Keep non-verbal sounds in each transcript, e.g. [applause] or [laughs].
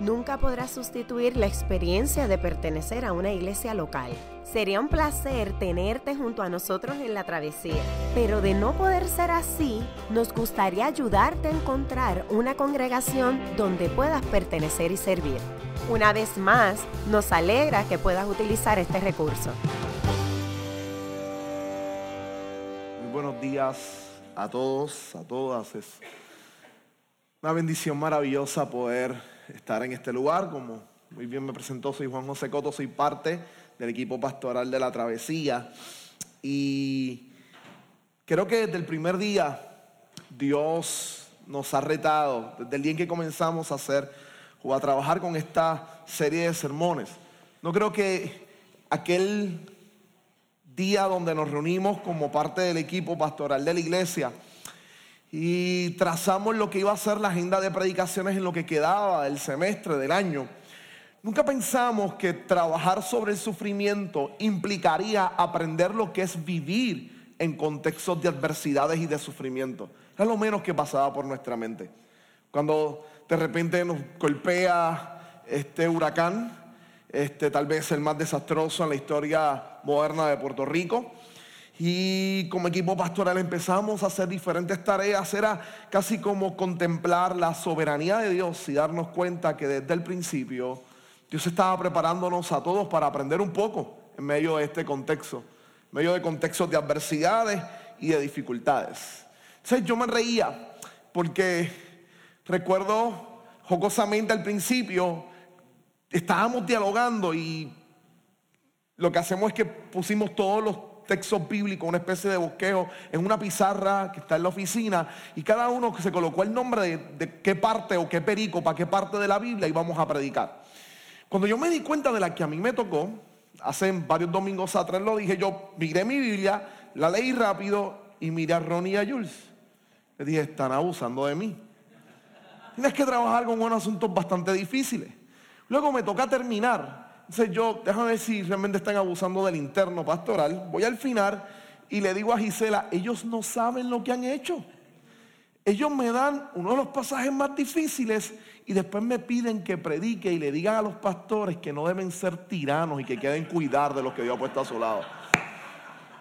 nunca podrá sustituir la experiencia de pertenecer a una iglesia local. Sería un placer tenerte junto a nosotros en la travesía, pero de no poder ser así, nos gustaría ayudarte a encontrar una congregación donde puedas pertenecer y servir. Una vez más, nos alegra que puedas utilizar este recurso. Muy buenos días a todos, a todas. Es una bendición maravillosa poder estar en este lugar. Como muy bien me presentó, soy Juan José Coto, soy parte del equipo pastoral de la Travesía. Y creo que desde el primer día Dios nos ha retado, desde el día en que comenzamos a hacer o a trabajar con esta serie de sermones. No creo que aquel día donde nos reunimos como parte del equipo pastoral de la iglesia, y trazamos lo que iba a ser la agenda de predicaciones en lo que quedaba del semestre, del año. Nunca pensamos que trabajar sobre el sufrimiento implicaría aprender lo que es vivir en contextos de adversidades y de sufrimiento. Era lo menos que pasaba por nuestra mente. Cuando de repente nos golpea este huracán, este, tal vez el más desastroso en la historia moderna de Puerto Rico, y como equipo pastoral empezamos a hacer diferentes tareas. Era casi como contemplar la soberanía de Dios y darnos cuenta que desde el principio Dios estaba preparándonos a todos para aprender un poco en medio de este contexto, en medio de contextos de adversidades y de dificultades. Entonces yo me reía porque recuerdo jocosamente al principio, estábamos dialogando y lo que hacemos es que pusimos todos los texto bíblico, una especie de bosquejo en una pizarra que está en la oficina y cada uno se colocó el nombre de, qué parte o qué perico para qué parte de la Biblia íbamos a predicar. Cuando yo me di cuenta de la que a mí me tocó, hace varios domingos atrás lo dije, yo miré mi Biblia, la leí rápido y miré a Ronnie y a Jules. Le dije, están abusando de mí. Tienes que trabajar con unos asuntos bastante difíciles. Luego me toca terminar entonces yo, déjame ver si realmente están abusando del interno pastoral. Voy al final y le digo a Gisela, ellos no saben lo que han hecho. Ellos me dan uno de los pasajes más difíciles y después me piden que predique y le digan a los pastores que no deben ser tiranos y que queden cuidar de los que Dios ha puesto a su lado.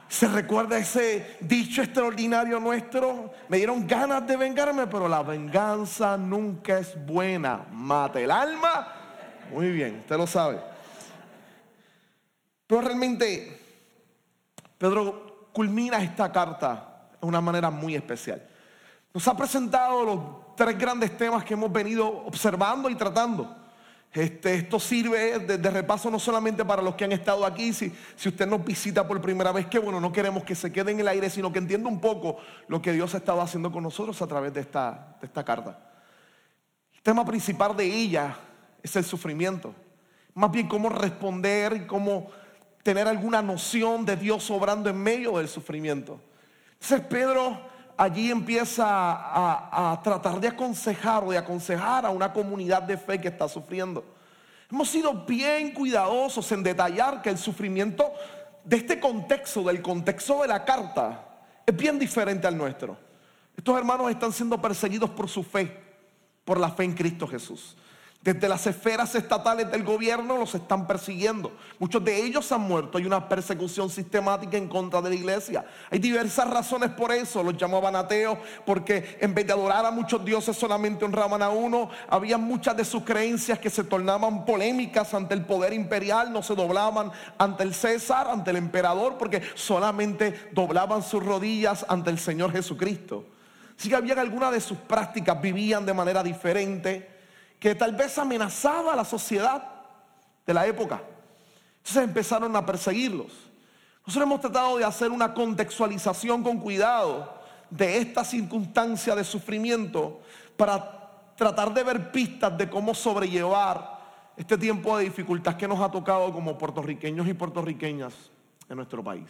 Se recuerda ese dicho extraordinario nuestro. Me dieron ganas de vengarme, pero la venganza nunca es buena. Mate el alma. Muy bien, usted lo sabe. Pero realmente Pedro culmina esta carta de una manera muy especial. Nos ha presentado los tres grandes temas que hemos venido observando y tratando. Este, esto sirve de, repaso no solamente para los que han estado aquí, si, si usted nos visita por primera vez, que bueno, no queremos que se quede en el aire, sino que entienda un poco lo que Dios ha estado haciendo con nosotros a través de esta, de esta carta. El tema principal de ella es el sufrimiento. Más bien cómo responder y cómo tener alguna noción de Dios obrando en medio del sufrimiento. Entonces Pedro allí empieza a, tratar de aconsejar o de aconsejar a una comunidad de fe que está sufriendo. Hemos sido bien cuidadosos en detallar que el sufrimiento de este contexto, del contexto de la carta, es bien diferente al nuestro. Estos hermanos están siendo perseguidos por su fe, por la fe en Cristo Jesús. Desde las esferas estatales del gobierno los están persiguiendo. Muchos de ellos han muerto. Hay una persecución sistemática en contra de la iglesia. Hay diversas razones por eso. Los llamaban ateos porque en vez de adorar a muchos dioses solamente honraban a uno. Había muchas de sus creencias que se tornaban polémicas ante el poder imperial. No se doblaban ante el César, ante el emperador, porque solamente doblaban sus rodillas ante el Señor Jesucristo. Si que había algunas de sus prácticas, vivían de manera diferente que tal vez amenazaba a la sociedad de la época. Entonces empezaron a perseguirlos. Nosotros hemos tratado de hacer una contextualización con cuidado de esta circunstancia de sufrimiento para tratar de ver pistas de cómo sobrellevar este tiempo de dificultad que nos ha tocado como puertorriqueños y puertorriqueñas en nuestro país.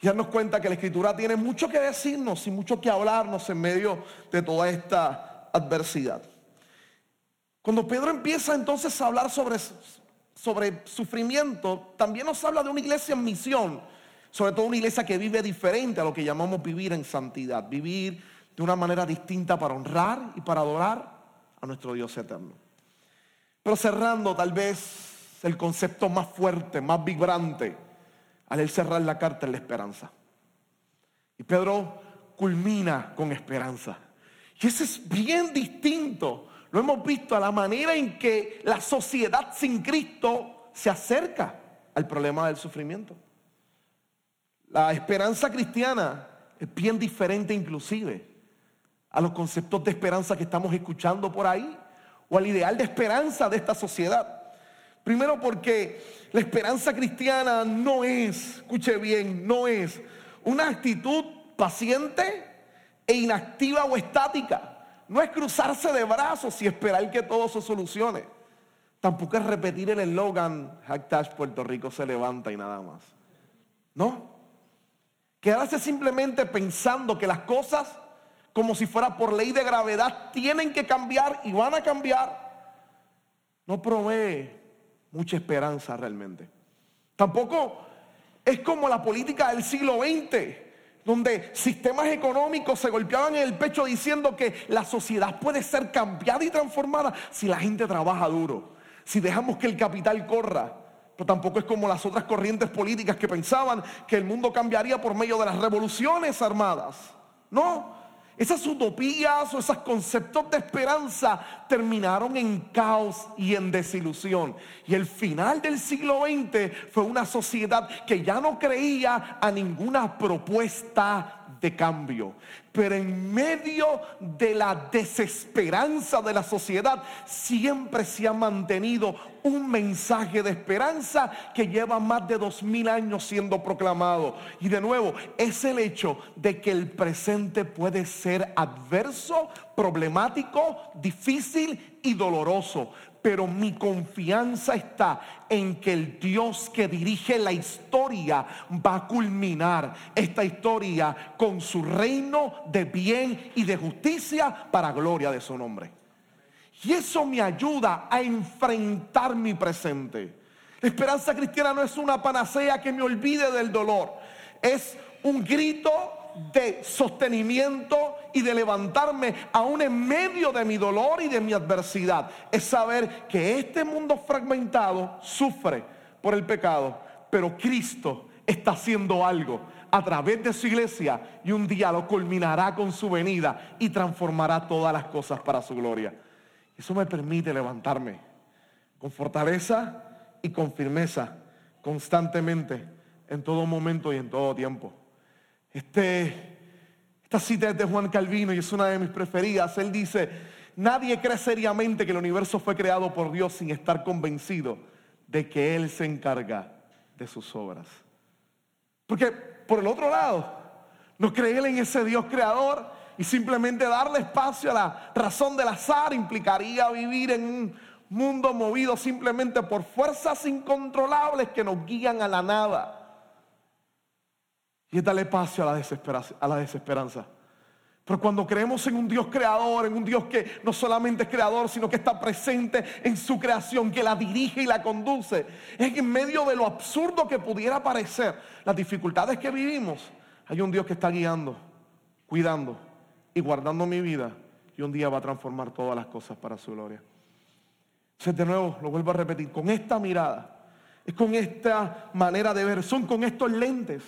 Y darnos cuenta que la escritura tiene mucho que decirnos y mucho que hablarnos en medio de toda esta adversidad. Cuando Pedro empieza entonces a hablar sobre, sobre sufrimiento, también nos habla de una iglesia en misión, sobre todo una iglesia que vive diferente a lo que llamamos vivir en santidad, vivir de una manera distinta para honrar y para adorar a nuestro Dios eterno. Pero cerrando tal vez el concepto más fuerte, más vibrante, al él cerrar la carta es la esperanza. Y Pedro culmina con esperanza. Y ese es bien distinto. Lo hemos visto a la manera en que la sociedad sin Cristo se acerca al problema del sufrimiento. La esperanza cristiana es bien diferente inclusive a los conceptos de esperanza que estamos escuchando por ahí o al ideal de esperanza de esta sociedad. Primero porque la esperanza cristiana no es, escuche bien, no es una actitud paciente e inactiva o estática. No es cruzarse de brazos y esperar que todo se solucione. Tampoco es repetir el eslogan, hashtag Puerto Rico se levanta y nada más. No. Quedarse simplemente pensando que las cosas como si fuera por ley de gravedad, tienen que cambiar y van a cambiar, no provee mucha esperanza realmente. Tampoco es como la política del siglo XX, donde sistemas económicos se golpeaban en el pecho diciendo que la sociedad puede ser cambiada y transformada si la gente trabaja duro, si dejamos que el capital corra. Pero tampoco es como las otras corrientes políticas que pensaban que el mundo cambiaría por medio de las revoluciones armadas. No, esas utopías o esos conceptos de esperanza terminaron en caos y en desilusión. Y el final del siglo XX fue una sociedad que ya no creía a ninguna propuesta de cambio. Pero en medio de la desesperanza de la sociedad siempre se ha mantenido un mensaje de esperanza que lleva más de dos mil años siendo proclamado. Y de nuevo, es el hecho de que el presente puede ser adverso, problemático, difícil y doloroso pero mi confianza está en que el Dios que dirige la historia va a culminar esta historia con su reino de bien y de justicia para gloria de su nombre. Y eso me ayuda a enfrentar mi presente. La esperanza cristiana no es una panacea que me olvide del dolor, es un grito de sostenimiento y de levantarme aún en medio de mi dolor y de mi adversidad. Es saber que este mundo fragmentado sufre por el pecado, pero Cristo está haciendo algo a través de su iglesia y un día lo culminará con su venida y transformará todas las cosas para su gloria. Eso me permite levantarme con fortaleza y con firmeza constantemente en todo momento y en todo tiempo. Este, esta cita es de Juan Calvino y es una de mis preferidas. Él dice, nadie cree seriamente que el universo fue creado por Dios sin estar convencido de que Él se encarga de sus obras. Porque por el otro lado, no creer en ese Dios creador y simplemente darle espacio a la razón del azar implicaría vivir en un mundo movido simplemente por fuerzas incontrolables que nos guían a la nada. Y es darle espacio a la, a la desesperanza. Pero cuando creemos en un Dios creador, en un Dios que no solamente es creador, sino que está presente en su creación, que la dirige y la conduce, es que en medio de lo absurdo que pudiera parecer, las dificultades que vivimos, hay un Dios que está guiando, cuidando y guardando mi vida y un día va a transformar todas las cosas para su gloria. Entonces de nuevo, lo vuelvo a repetir, con esta mirada, es con esta manera de ver, son con estos lentes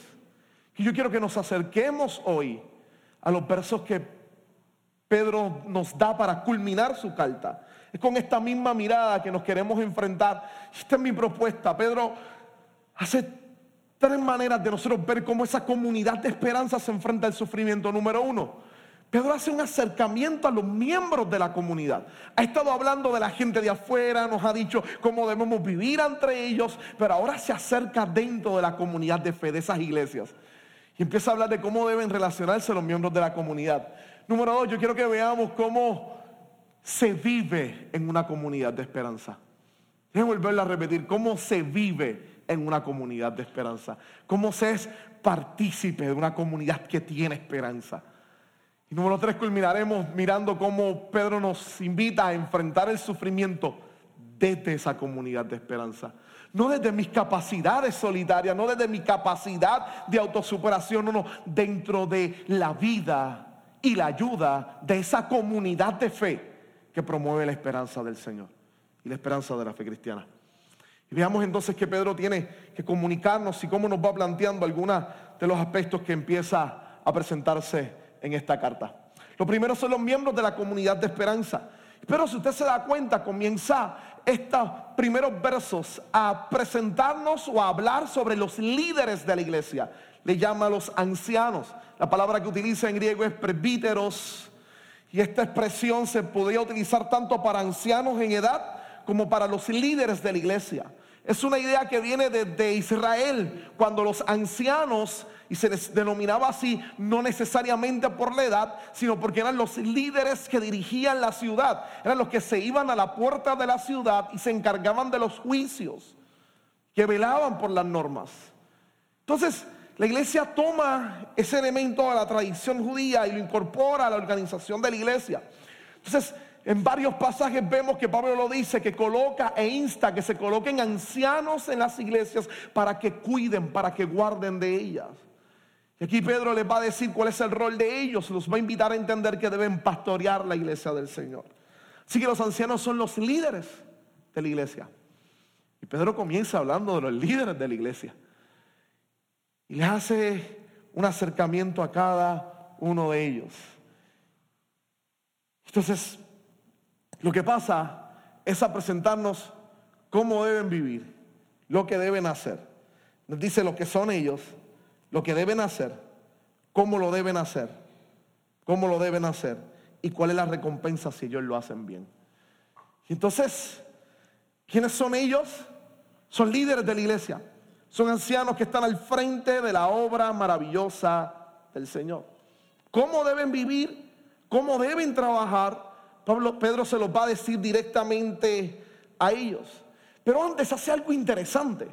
y yo quiero que nos acerquemos hoy a los versos que Pedro nos da para culminar su carta. Es con esta misma mirada que nos queremos enfrentar. Esta es mi propuesta. Pedro hace tres maneras de nosotros ver cómo esa comunidad de esperanza se enfrenta al sufrimiento. Número uno, Pedro hace un acercamiento a los miembros de la comunidad. Ha estado hablando de la gente de afuera, nos ha dicho cómo debemos vivir entre ellos, pero ahora se acerca dentro de la comunidad de fe, de esas iglesias. Empieza a hablar de cómo deben relacionarse los miembros de la comunidad. Número dos, yo quiero que veamos cómo se vive en una comunidad de esperanza. Déjenme volverlo a repetir, cómo se vive en una comunidad de esperanza. Cómo se es partícipe de una comunidad que tiene esperanza. Y número tres, culminaremos mirando cómo Pedro nos invita a enfrentar el sufrimiento desde esa comunidad de esperanza. No desde mis capacidades solitarias, no desde mi capacidad de autosuperación, no, no, dentro de la vida y la ayuda de esa comunidad de fe que promueve la esperanza del Señor y la esperanza de la fe cristiana. Y veamos entonces que Pedro tiene que comunicarnos y cómo nos va planteando algunos de los aspectos que empieza a presentarse en esta carta. Lo primero son los miembros de la comunidad de esperanza. Pero si usted se da cuenta, comienza estos primeros versos a presentarnos o a hablar sobre los líderes de la iglesia. Le llama a los ancianos. La palabra que utiliza en griego es presbíteros. Y esta expresión se podría utilizar tanto para ancianos en edad como para los líderes de la iglesia. Es una idea que viene desde Israel, cuando los ancianos, y se les denominaba así, no necesariamente por la edad, sino porque eran los líderes que dirigían la ciudad, eran los que se iban a la puerta de la ciudad y se encargaban de los juicios, que velaban por las normas. Entonces, la iglesia toma ese elemento de la tradición judía y lo incorpora a la organización de la iglesia. Entonces, en varios pasajes vemos que Pablo lo dice, que coloca e insta que se coloquen ancianos en las iglesias para que cuiden, para que guarden de ellas. Y aquí Pedro les va a decir cuál es el rol de ellos, los va a invitar a entender que deben pastorear la iglesia del Señor. Así que los ancianos son los líderes de la iglesia. Y Pedro comienza hablando de los líderes de la iglesia. Y les hace un acercamiento a cada uno de ellos. Entonces, lo que pasa es a presentarnos cómo deben vivir, lo que deben hacer. Nos dice lo que son ellos, lo que deben hacer, cómo lo deben hacer, cómo lo deben hacer y cuál es la recompensa si ellos lo hacen bien. Y entonces, ¿quiénes son ellos? Son líderes de la iglesia. Son ancianos que están al frente de la obra maravillosa del Señor. ¿Cómo deben vivir? ¿Cómo deben trabajar? Pablo, Pedro se los va a decir directamente a ellos. Pero antes hace algo interesante.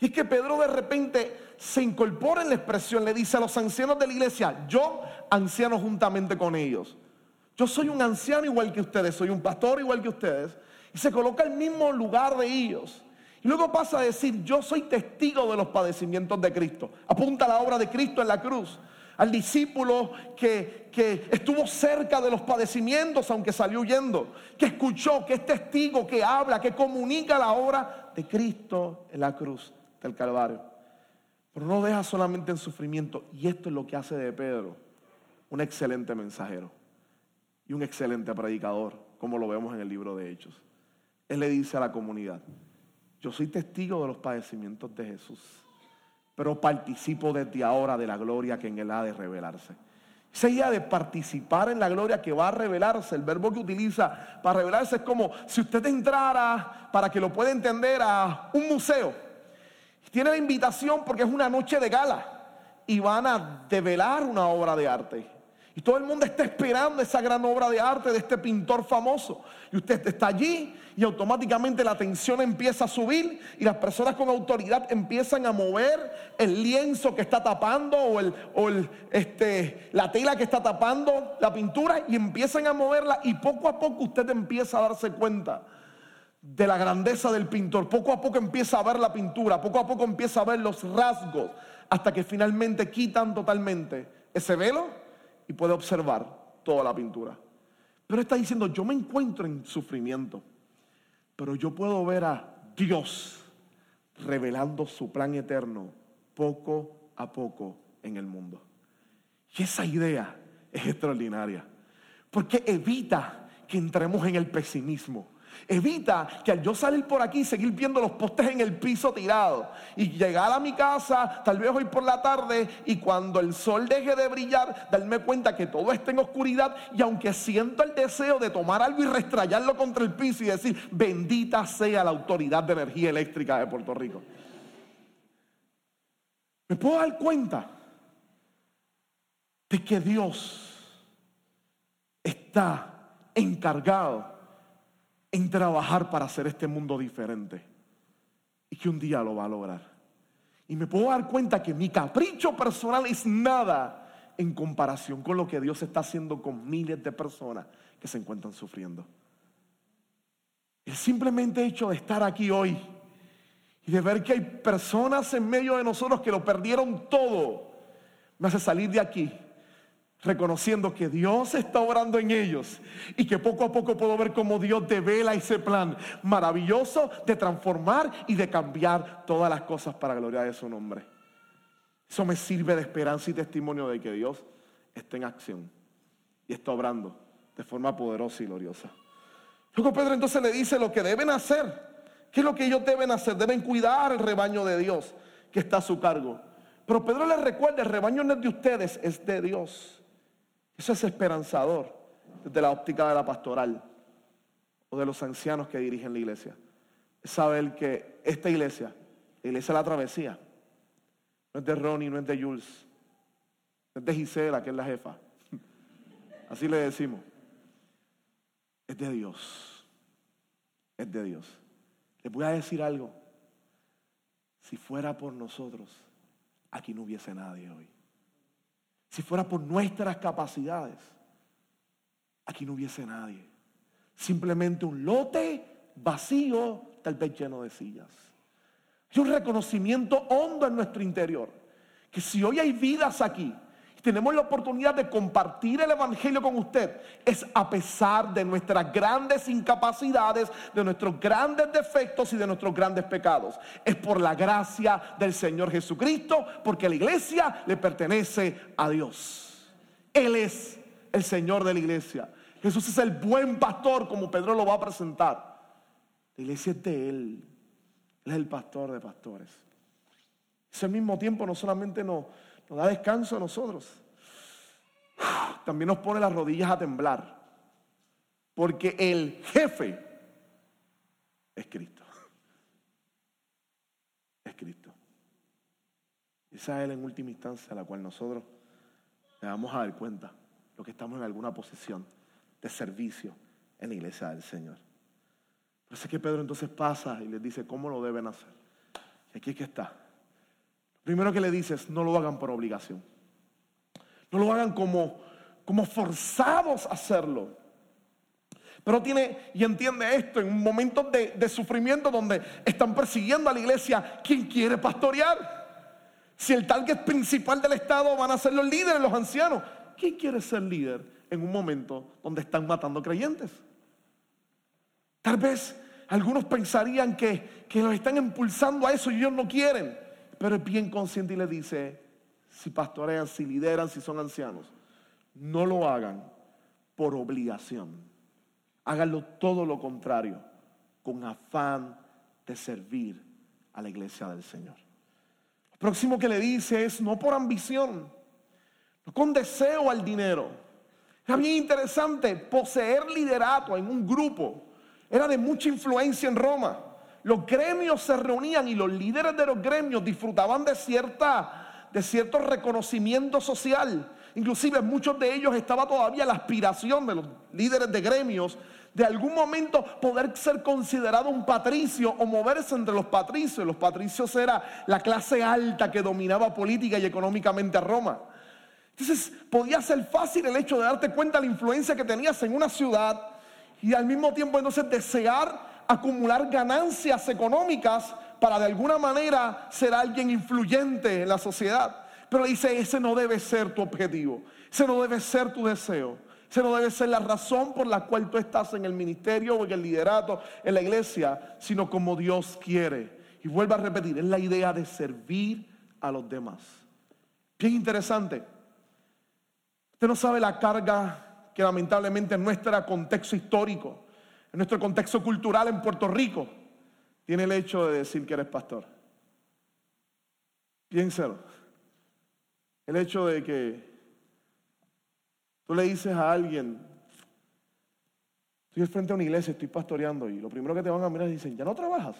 Y es que Pedro de repente se incorpora en la expresión, le dice a los ancianos de la iglesia, yo anciano juntamente con ellos. Yo soy un anciano igual que ustedes, soy un pastor igual que ustedes. Y se coloca el mismo lugar de ellos. Y luego pasa a decir, yo soy testigo de los padecimientos de Cristo. Apunta a la obra de Cristo en la cruz al discípulo que, que estuvo cerca de los padecimientos aunque salió huyendo, que escuchó, que es testigo, que habla, que comunica la obra de Cristo en la cruz del Calvario. Pero no deja solamente en sufrimiento. Y esto es lo que hace de Pedro un excelente mensajero y un excelente predicador, como lo vemos en el libro de Hechos. Él le dice a la comunidad, yo soy testigo de los padecimientos de Jesús pero participo desde ahora de la gloria que en él ha de revelarse. Esa idea de participar en la gloria que va a revelarse, el verbo que utiliza para revelarse es como si usted entrara, para que lo pueda entender, a un museo. Tiene la invitación porque es una noche de gala y van a develar una obra de arte. Y todo el mundo está esperando esa gran obra de arte de este pintor famoso. Y usted está allí y automáticamente la tensión empieza a subir y las personas con autoridad empiezan a mover el lienzo que está tapando o, el, o el, este, la tela que está tapando la pintura y empiezan a moverla y poco a poco usted empieza a darse cuenta de la grandeza del pintor. Poco a poco empieza a ver la pintura, poco a poco empieza a ver los rasgos hasta que finalmente quitan totalmente ese velo y puede observar toda la pintura. Pero está diciendo, yo me encuentro en sufrimiento, pero yo puedo ver a Dios revelando su plan eterno poco a poco en el mundo. Y esa idea es extraordinaria, porque evita que entremos en el pesimismo Evita que al yo salir por aquí seguir viendo los postes en el piso tirados y llegar a mi casa, tal vez hoy por la tarde, y cuando el sol deje de brillar, darme cuenta que todo está en oscuridad y aunque siento el deseo de tomar algo y restrayarlo contra el piso y decir, bendita sea la autoridad de energía eléctrica de Puerto Rico. Me puedo dar cuenta de que Dios está encargado en trabajar para hacer este mundo diferente. Y que un día lo va a lograr. Y me puedo dar cuenta que mi capricho personal es nada en comparación con lo que Dios está haciendo con miles de personas que se encuentran sufriendo. El simplemente hecho de estar aquí hoy y de ver que hay personas en medio de nosotros que lo perdieron todo, me hace salir de aquí reconociendo que Dios está obrando en ellos y que poco a poco puedo ver cómo Dios devela ese plan maravilloso de transformar y de cambiar todas las cosas para gloria de su nombre. Eso me sirve de esperanza y testimonio de que Dios está en acción y está obrando de forma poderosa y gloriosa. Luego Pedro entonces le dice lo que deben hacer. ¿Qué es lo que ellos deben hacer? Deben cuidar el rebaño de Dios que está a su cargo. Pero Pedro les recuerda, el rebaño no es de ustedes, es de Dios. Eso es esperanzador desde la óptica de la pastoral o de los ancianos que dirigen la iglesia. Es saber que esta iglesia, la iglesia de la travesía, no es de Ronnie, no es de Jules, no es de Gisela, que es la jefa. Así le decimos. Es de Dios. Es de Dios. Les voy a decir algo. Si fuera por nosotros, aquí no hubiese nadie hoy. Si fuera por nuestras capacidades, aquí no hubiese nadie. Simplemente un lote vacío, tal vez lleno de sillas. Hay un reconocimiento hondo en nuestro interior. Que si hoy hay vidas aquí tenemos la oportunidad de compartir el Evangelio con usted, es a pesar de nuestras grandes incapacidades, de nuestros grandes defectos y de nuestros grandes pecados. Es por la gracia del Señor Jesucristo, porque la iglesia le pertenece a Dios. Él es el Señor de la iglesia. Jesús es el buen pastor, como Pedro lo va a presentar. La iglesia es de Él. Él es el pastor de pastores. Ese al mismo tiempo no solamente nos nos da descanso a nosotros. [sighs] También nos pone las rodillas a temblar. Porque el jefe es Cristo. [laughs] Es Cristo. Esa es Él en última instancia a la cual nosotros le vamos a dar cuenta. Lo que estamos en alguna posición de servicio en la iglesia del Señor. Por eso es que Pedro entonces pasa y les dice cómo lo deben hacer. Aquí es que está. Primero que le dices, no lo hagan por obligación. No lo hagan como, como forzados a hacerlo. Pero tiene y entiende esto en un momento de, de, sufrimiento donde están persiguiendo a la iglesia. ¿Quién quiere pastorear? Si el target principal del Estado van a ser los líderes, los ancianos. ¿Quién quiere ser líder en un momento donde están matando creyentes? Tal vez algunos pensarían que, que los están impulsando a eso y ellos no quieren pero es bien consciente y le dice, si pastorean, si lideran, si son ancianos, no lo hagan por obligación. Háganlo todo lo contrario, con afán de servir a la iglesia del Señor. Lo próximo que le dice es no por ambición, no con deseo al dinero. Era bien interesante, poseer liderato en un grupo era de mucha influencia en Roma los gremios se reunían y los líderes de los gremios disfrutaban de, cierta, de cierto reconocimiento social. Inclusive muchos de ellos estaba todavía la aspiración de los líderes de gremios de algún momento poder ser considerado un patricio o moverse entre los patricios. Los patricios era la clase alta que dominaba política y económicamente a Roma. Entonces podía ser fácil el hecho de darte cuenta de la influencia que tenías en una ciudad y al mismo tiempo entonces desear acumular ganancias económicas para de alguna manera ser alguien influyente en la sociedad. Pero dice, ese no debe ser tu objetivo, ese no debe ser tu deseo, ese no debe ser la razón por la cual tú estás en el ministerio o en el liderato en la iglesia, sino como Dios quiere. Y vuelvo a repetir, es la idea de servir a los demás. Bien interesante. Usted no sabe la carga que lamentablemente en nuestro contexto histórico en nuestro contexto cultural en Puerto Rico, tiene el hecho de decir que eres pastor. Piénselo. El hecho de que tú le dices a alguien, estoy frente a una iglesia, estoy pastoreando y lo primero que te van a mirar es dicen, ¿ya no trabajas?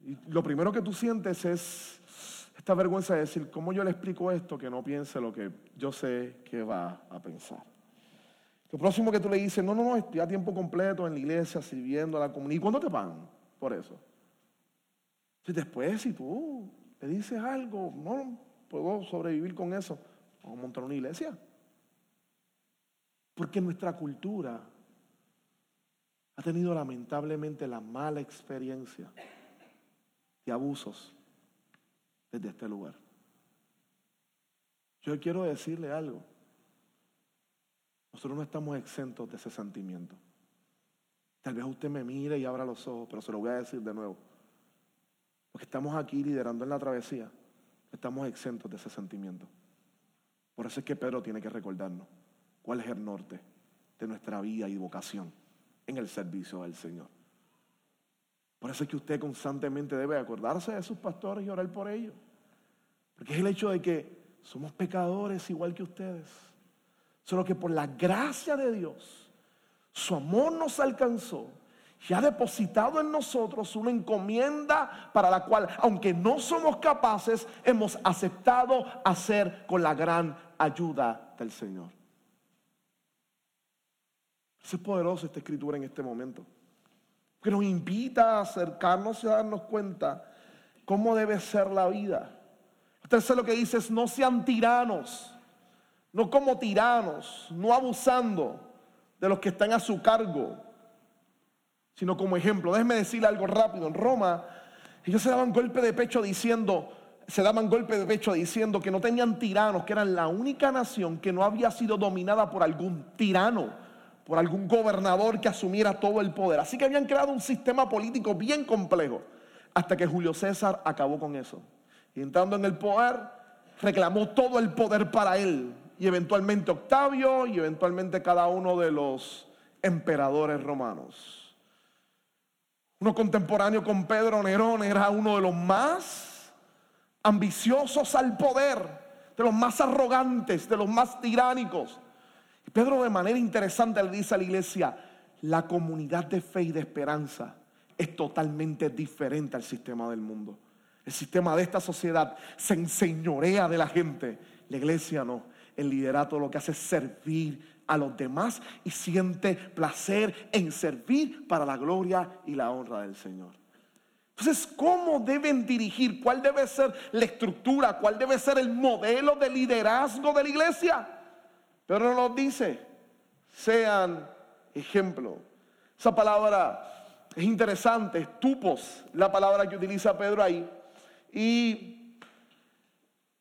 Y lo primero que tú sientes es esta vergüenza de decir, ¿cómo yo le explico esto que no piense lo que yo sé que va a pensar? Lo próximo que tú le dices, no, no, no, estoy a tiempo completo en la iglesia sirviendo a la comunidad. ¿Y cuándo te pagan por eso? Si después, si tú le dices algo, no, puedo sobrevivir con eso. Vamos a montar una iglesia. Porque nuestra cultura ha tenido lamentablemente la mala experiencia de abusos desde este lugar. Yo quiero decirle algo. Nosotros no estamos exentos de ese sentimiento. Tal vez usted me mire y abra los ojos, pero se lo voy a decir de nuevo. Porque estamos aquí liderando en la travesía, estamos exentos de ese sentimiento. Por eso es que Pedro tiene que recordarnos cuál es el norte de nuestra vida y vocación en el servicio del Señor. Por eso es que usted constantemente debe acordarse de sus pastores y orar por ellos. Porque es el hecho de que somos pecadores igual que ustedes. Solo que por la gracia de Dios, su amor nos alcanzó y ha depositado en nosotros una encomienda para la cual, aunque no somos capaces, hemos aceptado hacer con la gran ayuda del Señor. Es poderoso esta escritura en este momento. Que nos invita a acercarnos y a darnos cuenta cómo debe ser la vida. Usted lo que dice es no sean tiranos, no como tiranos, no abusando de los que están a su cargo, sino como ejemplo. Déjeme decirle algo rápido. En Roma, ellos se daban golpe de pecho diciendo, se daban golpe de pecho diciendo que no tenían tiranos, que eran la única nación que no había sido dominada por algún tirano por algún gobernador que asumiera todo el poder. Así que habían creado un sistema político bien complejo hasta que Julio César acabó con eso. Y entrando en el poder, reclamó todo el poder para él. Y eventualmente Octavio y eventualmente cada uno de los emperadores romanos. Uno contemporáneo con Pedro Nerón era uno de los más ambiciosos al poder, de los más arrogantes, de los más tiránicos. Pedro de manera interesante le dice a la iglesia, la comunidad de fe y de esperanza es totalmente diferente al sistema del mundo. El sistema de esta sociedad se enseñorea de la gente. La iglesia no. El liderato lo que hace es servir a los demás y siente placer en servir para la gloria y la honra del Señor. Entonces, ¿cómo deben dirigir? ¿Cuál debe ser la estructura? ¿Cuál debe ser el modelo de liderazgo de la iglesia? Pero nos dice, sean ejemplo. Esa palabra es interesante, tupos, la palabra que utiliza Pedro ahí. Y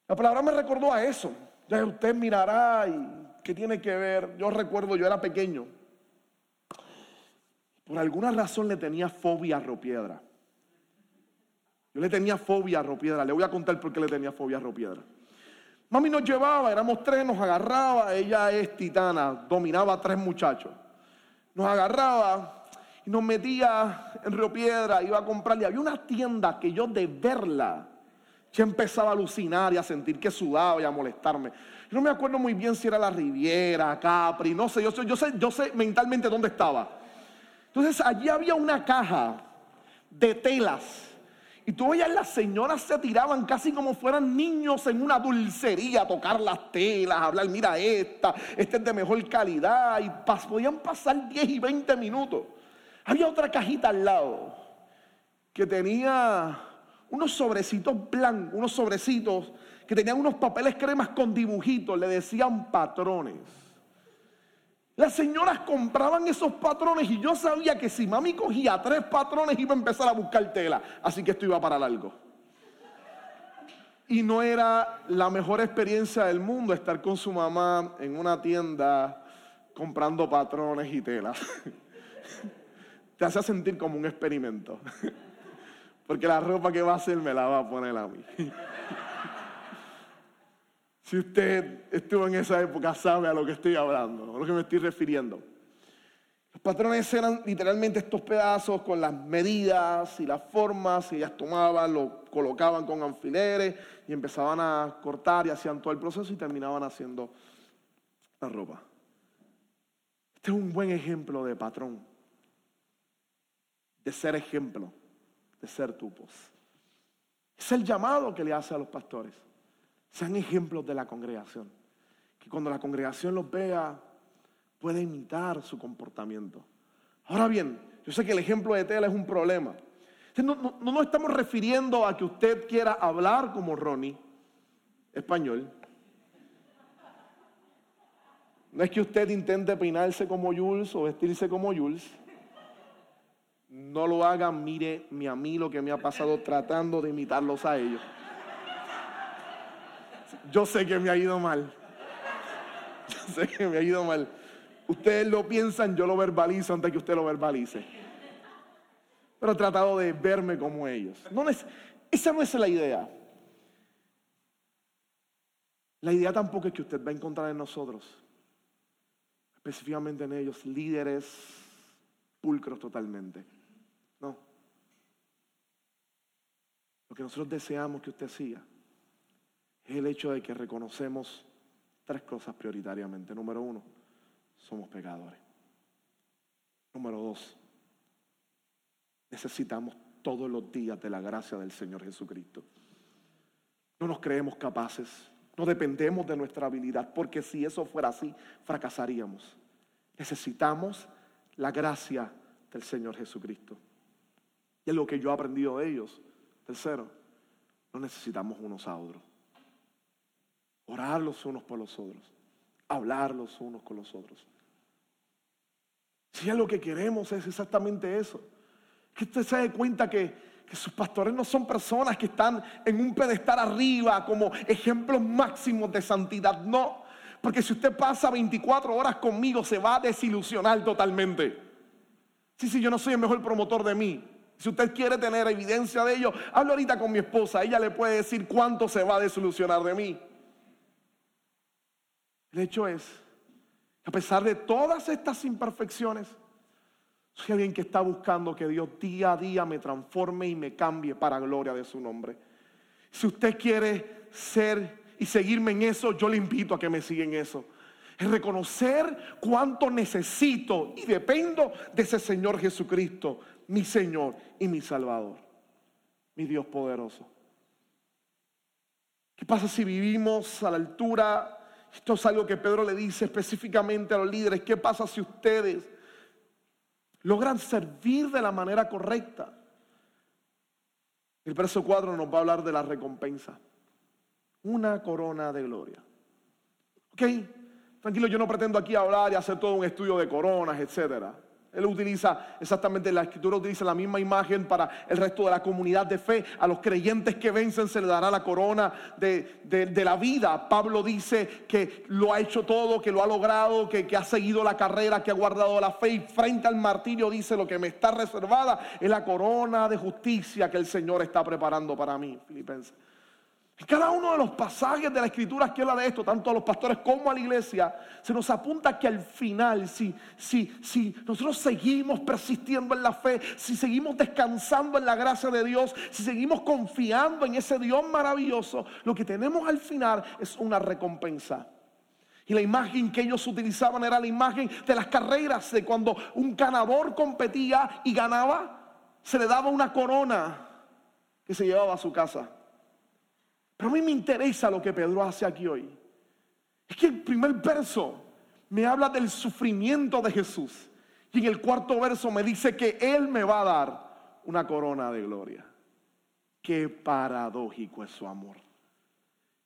la palabra me recordó a eso. Ya usted mirará y qué tiene que ver. Yo recuerdo, yo era pequeño. Por alguna razón le tenía fobia a Ropiedra. Yo le tenía fobia a Ropiedra. Le voy a contar por qué le tenía fobia a Ropiedra. Mami nos llevaba, éramos tres, nos agarraba, ella es titana, dominaba a tres muchachos. Nos agarraba y nos metía en Río Piedra, iba a comprarle. Había una tienda que yo de verla ya empezaba a alucinar y a sentir que sudaba y a molestarme. Yo no me acuerdo muy bien si era la Riviera, Capri, no sé, yo sé, yo sé, yo mentalmente dónde estaba. Entonces allí había una caja de telas y tú las señoras se tiraban casi como fueran niños en una dulcería a tocar las telas, a hablar, mira esta, esta es de mejor calidad. Y podían pasar 10 y 20 minutos. Había otra cajita al lado que tenía unos sobrecitos blancos, unos sobrecitos que tenían unos papeles cremas con dibujitos, le decían patrones. Las señoras compraban esos patrones y yo sabía que si mami cogía tres patrones iba a empezar a buscar tela. Así que esto iba para largo. Y no era la mejor experiencia del mundo estar con su mamá en una tienda comprando patrones y telas. [laughs] Te hace sentir como un experimento. [laughs] Porque la ropa que va a hacer me la va a poner a mí. [laughs] Si usted estuvo en esa época, sabe a lo que estoy hablando, a lo que me estoy refiriendo. Los patrones eran literalmente estos pedazos con las medidas y las formas, y ellas tomaban, lo colocaban con alfileres y empezaban a cortar y hacían todo el proceso y terminaban haciendo la ropa. Este es un buen ejemplo de patrón, de ser ejemplo, de ser tupos. Es el llamado que le hace a los pastores. Sean ejemplos de la congregación. Que cuando la congregación los vea, pueda imitar su comportamiento. Ahora bien, yo sé que el ejemplo de Tela es un problema. No, no, no nos estamos refiriendo a que usted quiera hablar como Ronnie español. No es que usted intente peinarse como Jules o vestirse como Jules. No lo haga, mire a mí lo que me ha pasado tratando de imitarlos a ellos. Yo sé que me ha ido mal. [laughs] Yo sé que me ha ido mal. Ustedes lo piensan, yo lo verbalizo antes que usted lo verbalice. Pero he tratado de verme como ellos. No esa no es la idea. La idea tampoco es que usted va a encontrar en nosotros, específicamente en ellos, líderes pulcros totalmente. No. Lo que nosotros deseamos que usted siga es el hecho de que reconocemos tres cosas prioritariamente. Número uno, somos pecadores. Número dos, necesitamos todos los días de la gracia del Señor Jesucristo. No nos creemos capaces no dependemos de nuestra habilidad, porque si eso fuera así, fracasaríamos. Necesitamos la gracia del Señor Jesucristo. Y es lo que yo he aprendido de ellos. Tercero, no necesitamos unos a otros. Orar los unos por los otros. Hablar los unos con los otros. Si es lo que queremos es exactamente eso. Que usted se dé cuenta que que sus pastores no son personas que están en un pedestal arriba como ejemplos máximos de santidad. No, porque si usted pasa 24 horas conmigo se va a desilusionar totalmente. Sí, sí, yo no soy el mejor promotor de mí. Si usted quiere tener evidencia de ello, hablo ahorita con mi esposa. Ella le puede decir cuánto se va a desilusionar de mí. El hecho es, a pesar de todas estas imperfecciones, soy alguien que está buscando que Dios día a día me transforme y me cambie para gloria de su nombre. Si usted quiere ser y seguirme en eso, yo le invito a que me siga en eso. Es reconocer cuánto necesito y dependo de ese Señor Jesucristo, mi Señor y mi Salvador, mi Dios poderoso. ¿Qué pasa si vivimos a la altura? Esto es algo que Pedro le dice específicamente a los líderes. ¿Qué pasa si ustedes logran servir de la manera correcta. El verso 4 nos va a hablar de la recompensa. Una corona de gloria. ¿Ok? Tranquilo, yo no pretendo aquí hablar y hacer todo un estudio de coronas, etcétera. Él utiliza exactamente, la escritura utiliza la misma imagen para el resto de la comunidad de fe. A los creyentes que vencen se le dará la corona de, la vida. Pablo dice que lo ha hecho todo, que lo ha logrado, que, que, ha seguido la carrera, que ha guardado la fe. Y frente al martirio dice lo que me está reservada es la corona de justicia que el Señor está preparando para mí. Filipenses. Cada uno de los pasajes de la escritura que habla de esto, tanto a los pastores como a la iglesia, se nos apunta que al final, si, si, si nosotros seguimos persistiendo en la fe, si seguimos descansando en la gracia de Dios, si seguimos confiando en ese Dios maravilloso, lo que tenemos al final es una recompensa. Y la imagen que ellos utilizaban era la imagen de las carreras, de cuando un ganador competía y ganaba, se le daba una corona que se llevaba a su casa. Pero a mí me interesa lo que Pedro hace aquí hoy. Es que el primer verso me habla del sufrimiento de Jesús. Y en el cuarto verso me dice que Él me va a dar una corona de gloria. Qué paradójico es su amor.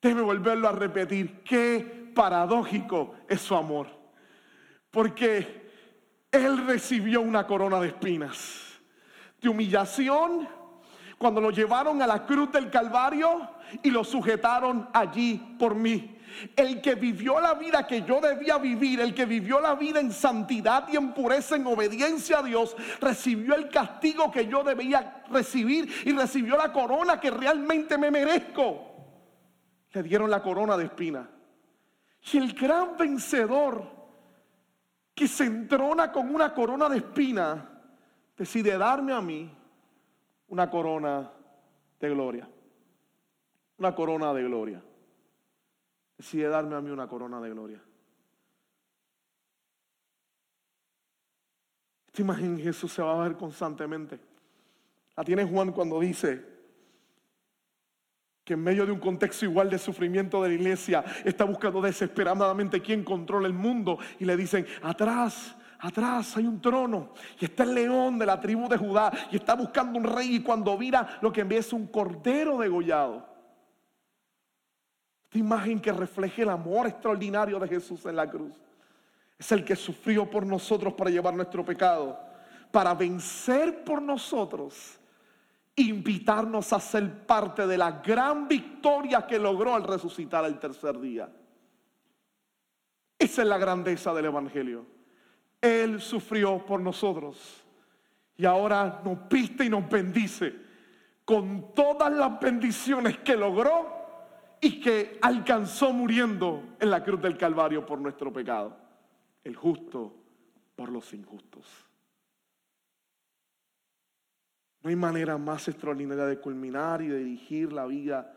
Déjeme volverlo a repetir. Qué paradójico es su amor. Porque Él recibió una corona de espinas. De humillación. Cuando lo llevaron a la cruz del Calvario y lo sujetaron allí por mí. El que vivió la vida que yo debía vivir, el que vivió la vida en santidad y en pureza, en obediencia a Dios, recibió el castigo que yo debía recibir y recibió la corona que realmente me merezco. Le dieron la corona de espina. Y el gran vencedor que se entrona con una corona de espina, decide darme a mí una corona de gloria una corona de gloria. Decide darme a mí una corona de gloria. Esta imagen Jesús se va a ver constantemente. La tiene Juan cuando dice que en medio de un contexto igual de sufrimiento de la iglesia está buscando desesperadamente quién controla el mundo y le dicen, atrás, atrás hay un trono y está el león de la tribu de Judá y está buscando un rey y cuando mira lo que ve es un cordero degollado esta imagen que refleje el amor extraordinario de Jesús en la cruz. Es el que sufrió por nosotros para llevar nuestro pecado, para vencer por nosotros, invitarnos a ser parte de la gran victoria que logró al resucitar el tercer día. Esa es la grandeza del Evangelio. Él sufrió por nosotros y ahora nos viste y nos bendice con todas las bendiciones que logró y que alcanzó muriendo en la cruz del Calvario por nuestro pecado. El justo por los injustos. No hay manera más extraordinaria de culminar y de dirigir la vida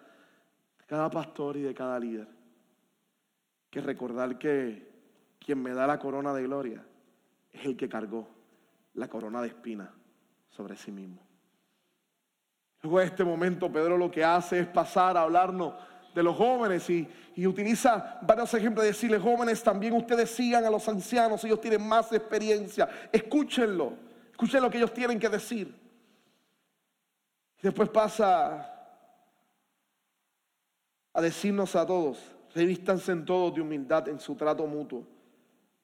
de cada pastor y de cada líder que recordar que quien me da la corona de gloria es el que cargó la corona de espina sobre sí mismo. Luego de este momento, Pedro lo que hace es pasar a hablarnos de los jóvenes y, y, utiliza varios ejemplos de decirles, jóvenes, también ustedes sigan a los ancianos, ellos tienen más experiencia, escúchenlo, escuchen lo que ellos tienen que decir. Y después pasa a decirnos a todos, revístanse en todos de humildad en su trato mutuo,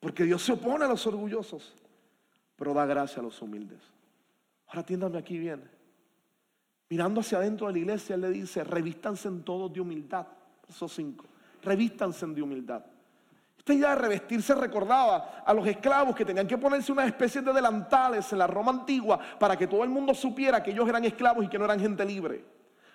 porque Dios se opone a los orgullosos, pero da gracia a los humildes. Ahora atiéndame aquí bien. Mirando hacia adentro de la iglesia, Él le dice, revístanse en todos de humildad. Verso 5. Revístanse de humildad. Esta idea de revestirse recordaba a los esclavos que tenían que ponerse una especie de delantales en la Roma antigua para que todo el mundo supiera que ellos eran esclavos y que no eran gente libre.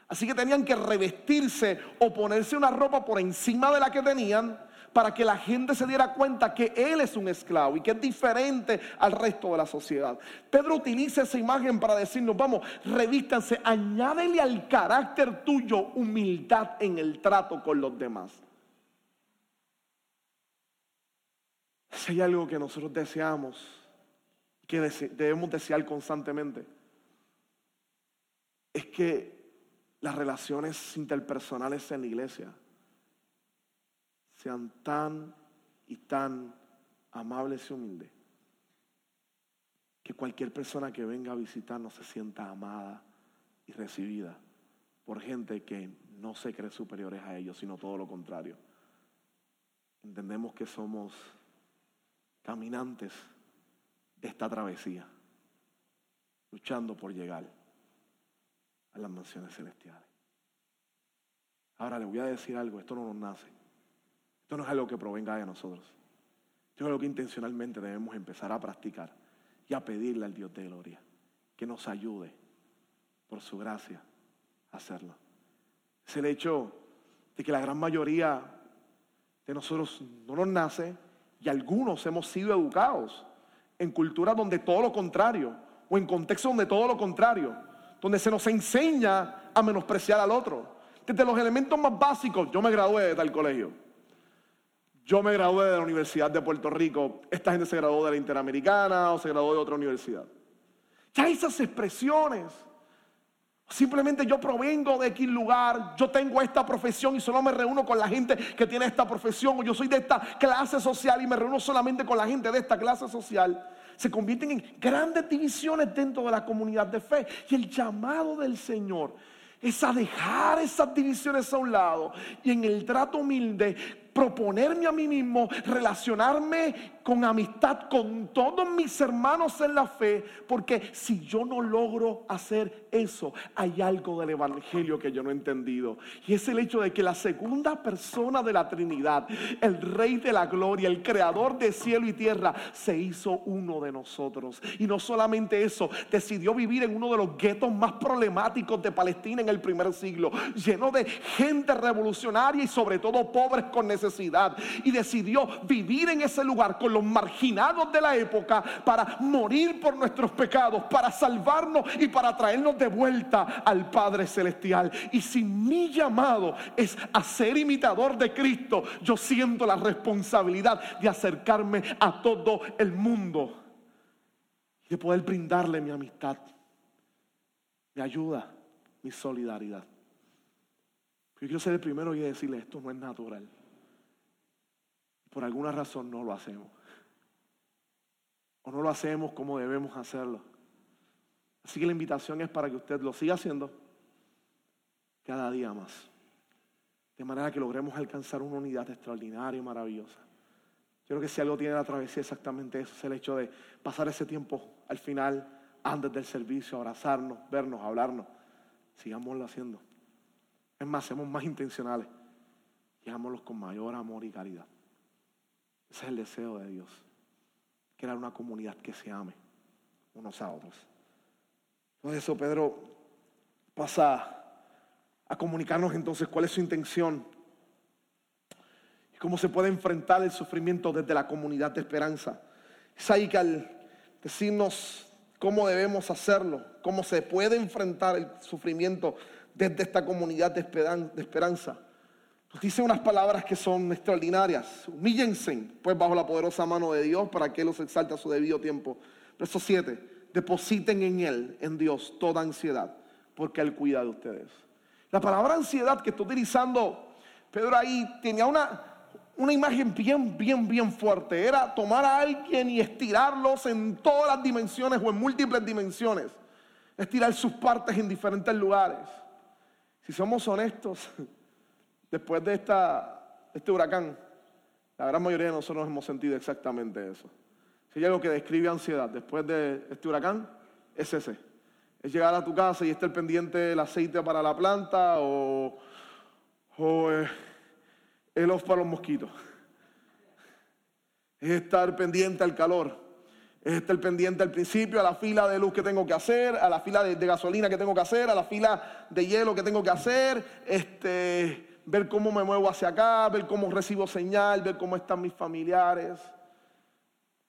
Así que tenían que revestirse o ponerse una ropa por encima de la que tenían para que la gente se diera cuenta que él es un esclavo y que es diferente al resto de la sociedad. Pedro utiliza esa imagen para decirnos, vamos, revístanse, añádele al carácter tuyo humildad en el trato con los demás. Si hay algo que nosotros deseamos, que debemos desear constantemente, es que las relaciones interpersonales en la iglesia sean tan y tan amables y humildes que cualquier persona que venga a visitarnos se sienta amada y recibida por gente que no se cree superiores a ellos, sino todo lo contrario. Entendemos que somos caminantes de esta travesía, luchando por llegar a las mansiones celestiales. Ahora le voy a decir algo, esto no nos nace. Esto no es algo que provenga de nosotros. Esto es algo que intencionalmente debemos empezar a practicar y a pedirle al Dios de gloria que nos ayude por su gracia a hacerlo. Es el hecho de que la gran mayoría de nosotros no nos nace y algunos hemos sido educados en culturas donde todo lo contrario o en contextos donde todo lo contrario donde se nos enseña a menospreciar al otro. Desde los elementos más básicos, yo me gradué de tal colegio. Yo me gradué de la Universidad de Puerto Rico. Esta gente se graduó de la Interamericana o se graduó de otra universidad. Ya esas expresiones. Simplemente yo provengo de X lugar, yo tengo esta profesión y solo me reúno con la gente que tiene esta profesión, o yo soy de esta clase social y me reúno solamente con la gente de esta clase social se convierten en grandes divisiones dentro de la comunidad de fe. Y el llamado del Señor es a dejar esas divisiones a un lado y en el trato humilde proponerme a mí mismo, relacionarme con amistad con todos mis hermanos en la fe, porque si yo no logro hacer eso, hay algo del Evangelio que yo no he entendido. Y es el hecho de que la segunda persona de la Trinidad, el Rey de la Gloria, el Creador de cielo y tierra, se hizo uno de nosotros. Y no solamente eso, decidió vivir en uno de los guetos más problemáticos de Palestina en el primer siglo, lleno de gente revolucionaria y sobre todo pobres con necesidad. Y decidió vivir en ese lugar con los marginados de la época para morir por nuestros pecados, para salvarnos y para traernos de vuelta al Padre Celestial. Y si mi llamado es a ser imitador de Cristo, yo siento la responsabilidad de acercarme a todo el mundo y de poder brindarle mi amistad, mi ayuda, mi solidaridad. Yo quiero ser el primero y decirle, esto no es natural. Por alguna razón no lo hacemos o no lo hacemos como debemos hacerlo. Así que la invitación es para que usted lo siga haciendo cada día más. de manera que logremos alcanzar una unidad extraordinaria y maravillosa. Yo creo que si algo tiene la travesía exactamente eso, es el hecho de pasar ese tiempo al final, antes del servicio, abrazarnos, vernos, hablarnos. Sigámoslo haciendo. Es más, seamos más intencionales y hagámoslo con mayor amor y caridad. Ese es el deseo de Dios. Crear una comunidad que se ame unos a otros. Por eso Pedro pasa a comunicarnos entonces cuál es su intención y cómo se puede enfrentar el sufrimiento desde la comunidad de esperanza. Es ahí que al decirnos cómo debemos hacerlo, cómo se puede enfrentar el sufrimiento desde esta comunidad de esperanza, nos dice unas palabras que son extraordinarias. Humíllense, pues, bajo la poderosa mano de Dios para que los exalte a su debido tiempo. Verso 7. Depositen en Él, en Dios, toda ansiedad, porque Él cuida de ustedes. La palabra ansiedad que está utilizando Pedro ahí tenía una, una imagen bien, bien, bien fuerte. Era tomar a alguien y estirarlos en todas las dimensiones o en múltiples dimensiones. Estirar sus partes en diferentes lugares. Si somos honestos, [laughs] después de esta, este huracán, la gran mayoría de nosotros hemos sentido exactamente eso. Si hay algo que describe ansiedad después de este huracán, es ese. Es llegar a tu casa y estar pendiente del aceite para la planta o, eh, el off para los mosquitos. Es estar pendiente al calor. Es estar pendiente al principio, a la fila de luz que tengo que hacer, a la fila de, de gasolina que tengo que hacer, a la fila de hielo que tengo que hacer, este, ver cómo me muevo hacia acá, ver cómo recibo señal, ver cómo están mis familiares.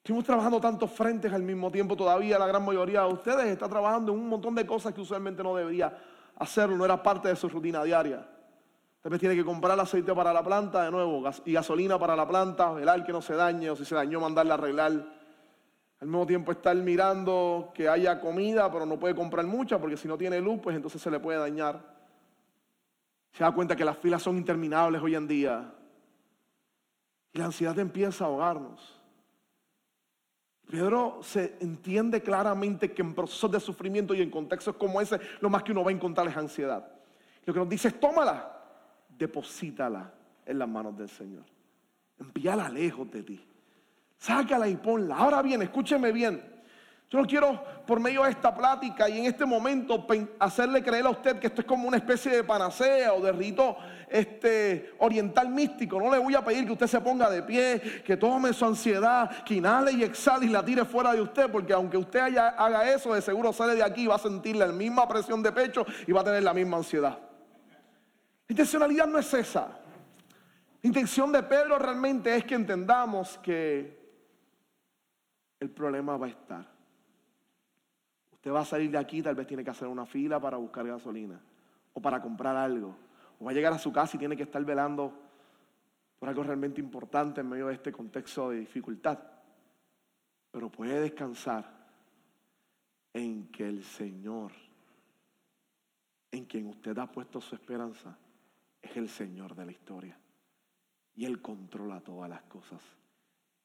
Estamos trabajando tantos frentes al mismo tiempo todavía. La gran mayoría de ustedes está trabajando en un montón de cosas que usualmente no debería hacerlo, no era parte de su rutina diaria. Tal vez tiene que comprar aceite para la planta de nuevo y gasolina para la planta, velar que no se dañe o si se dañó mandarla a arreglar. Al mismo tiempo estar mirando que haya comida, pero no puede comprar mucha porque si no tiene luz, pues entonces se le puede dañar. Se da cuenta que las filas son interminables hoy en día. Y la ansiedad empieza a ahogarnos. Pedro se entiende claramente que en procesos de sufrimiento y en contextos como ese, lo más que uno va a encontrar es ansiedad. Lo que nos dice es, tómala, deposítala en las manos del Señor. Envíala lejos de ti. Sácala y ponla. Ahora bien, escúcheme bien. Yo no quiero, por medio de esta plática y en este momento, hacerle creer a usted que esto es como una especie de panacea o de rito este, oriental místico. No le voy a pedir que usted se ponga de pie, que tome su ansiedad, que inhale y exhale y la tire fuera de usted, porque aunque usted haga eso, de seguro sale de aquí y va a sentir la misma presión de pecho y va a tener la misma ansiedad. La intencionalidad no es esa. La intención de Pedro realmente es que entendamos que el problema va a estar. Usted va a salir de aquí, tal vez tiene que hacer una fila para buscar gasolina o para comprar algo. O va a llegar a su casa y tiene que estar velando por algo realmente importante en medio de este contexto de dificultad. Pero puede descansar en que el Señor, en quien usted ha puesto su esperanza, es el Señor de la historia. Y Él controla todas las cosas.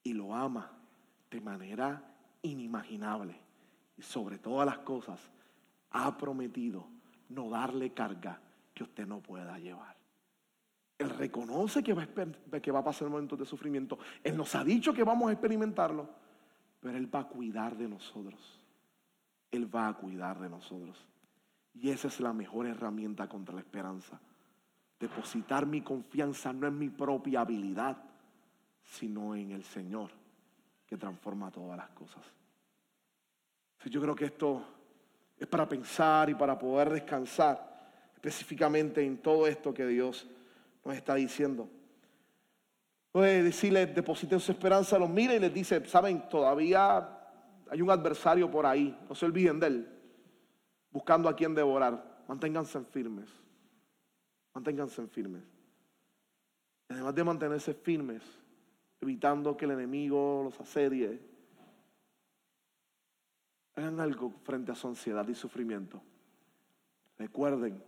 Y lo ama de manera inimaginable y sobre todas las cosas ha prometido no darle carga que usted no pueda llevar. Él reconoce que va, a, que va a pasar momentos de sufrimiento. Él nos ha dicho que vamos a experimentarlo, pero Él va a cuidar de nosotros. Él va a cuidar de nosotros. Y esa es la mejor herramienta contra la esperanza. Depositar mi confianza no en mi propia habilidad, sino en el Señor que transforma todas las cosas. Yo creo que esto es para pensar y para poder descansar específicamente en todo esto que Dios nos está diciendo. Puede decirle, depositen su esperanza, los mira y les dice, saben, todavía hay un adversario por ahí, no se olviden de él, buscando a quien devorar. Manténganse firmes, manténganse firmes. Además de mantenerse firmes, evitando que el enemigo los asedie, Hagan algo frente a su ansiedad y sufrimiento. Recuerden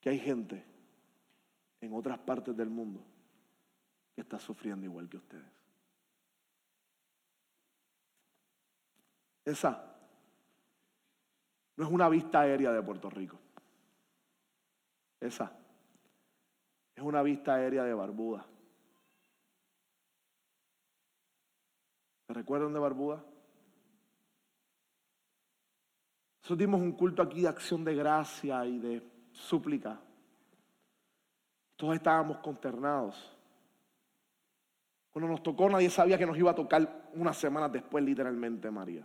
que hay gente en otras partes del mundo que está sufriendo igual que ustedes. Esa no es una vista aérea de Puerto Rico. Esa es una vista aérea de Barbuda. ¿Se recuerdan de Barbuda? Nosotros dimos un culto aquí de acción de gracia y de súplica. Todos estábamos consternados. Cuando nos tocó, nadie sabía que nos iba a tocar unas semanas después, literalmente, María.